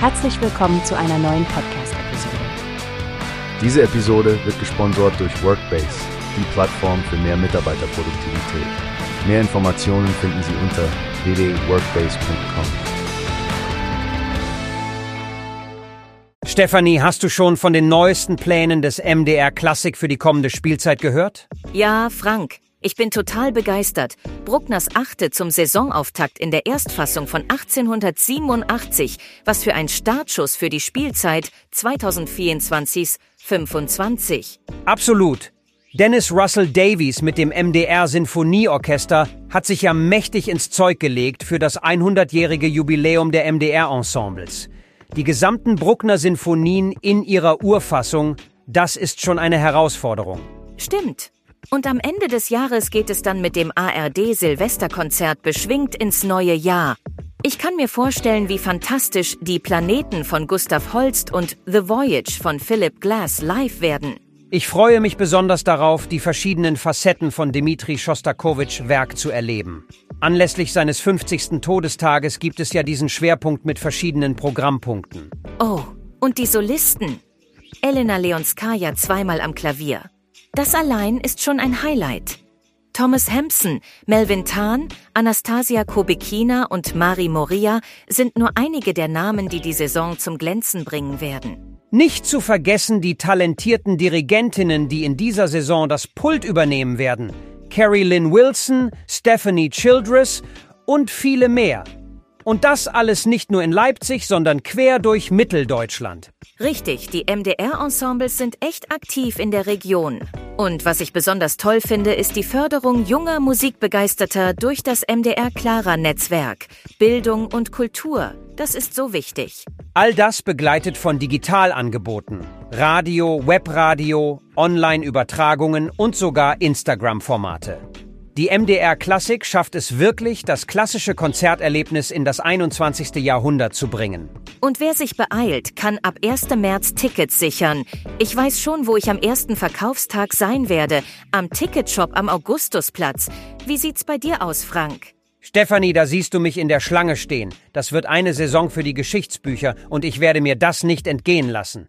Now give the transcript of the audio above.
Herzlich willkommen zu einer neuen Podcast-Episode. Diese Episode wird gesponsert durch Workbase, die Plattform für mehr Mitarbeiterproduktivität. Mehr Informationen finden Sie unter www.workbase.com. Stefanie, hast du schon von den neuesten Plänen des MDR Klassik für die kommende Spielzeit gehört? Ja, Frank. Ich bin total begeistert. Bruckners Achte zum Saisonauftakt in der Erstfassung von 1887, was für ein Startschuss für die Spielzeit 2024-25. Absolut. Dennis Russell Davies mit dem MDR Sinfonieorchester hat sich ja mächtig ins Zeug gelegt für das 100-jährige Jubiläum der MDR-Ensembles. Die gesamten Bruckner Sinfonien in ihrer Urfassung, das ist schon eine Herausforderung. Stimmt. Und am Ende des Jahres geht es dann mit dem ARD Silvesterkonzert beschwingt ins neue Jahr. Ich kann mir vorstellen, wie fantastisch die Planeten von Gustav Holst und The Voyage von Philip Glass live werden. Ich freue mich besonders darauf, die verschiedenen Facetten von Dmitri Schostakowitsch Werk zu erleben. Anlässlich seines 50. Todestages gibt es ja diesen Schwerpunkt mit verschiedenen Programmpunkten. Oh, und die Solisten. Elena Leonskaya zweimal am Klavier. Das allein ist schon ein Highlight. Thomas Hampson, Melvin Tahn, Anastasia Kobekina und Mari Moria sind nur einige der Namen, die die Saison zum Glänzen bringen werden. Nicht zu vergessen die talentierten Dirigentinnen, die in dieser Saison das Pult übernehmen werden. Carrie Lynn Wilson, Stephanie Childress und viele mehr. Und das alles nicht nur in Leipzig, sondern quer durch Mitteldeutschland. Richtig, die MDR-Ensembles sind echt aktiv in der Region. Und was ich besonders toll finde, ist die Förderung junger Musikbegeisterter durch das MDR Clara-Netzwerk. Bildung und Kultur, das ist so wichtig. All das begleitet von Digitalangeboten. Radio, Webradio, Online-Übertragungen und sogar Instagram-Formate. Die MDR Klassik schafft es wirklich, das klassische Konzerterlebnis in das 21. Jahrhundert zu bringen. Und wer sich beeilt, kann ab 1. März Tickets sichern. Ich weiß schon, wo ich am ersten Verkaufstag sein werde. Am Ticketshop am Augustusplatz. Wie sieht's bei dir aus, Frank? Stefanie, da siehst du mich in der Schlange stehen. Das wird eine Saison für die Geschichtsbücher und ich werde mir das nicht entgehen lassen.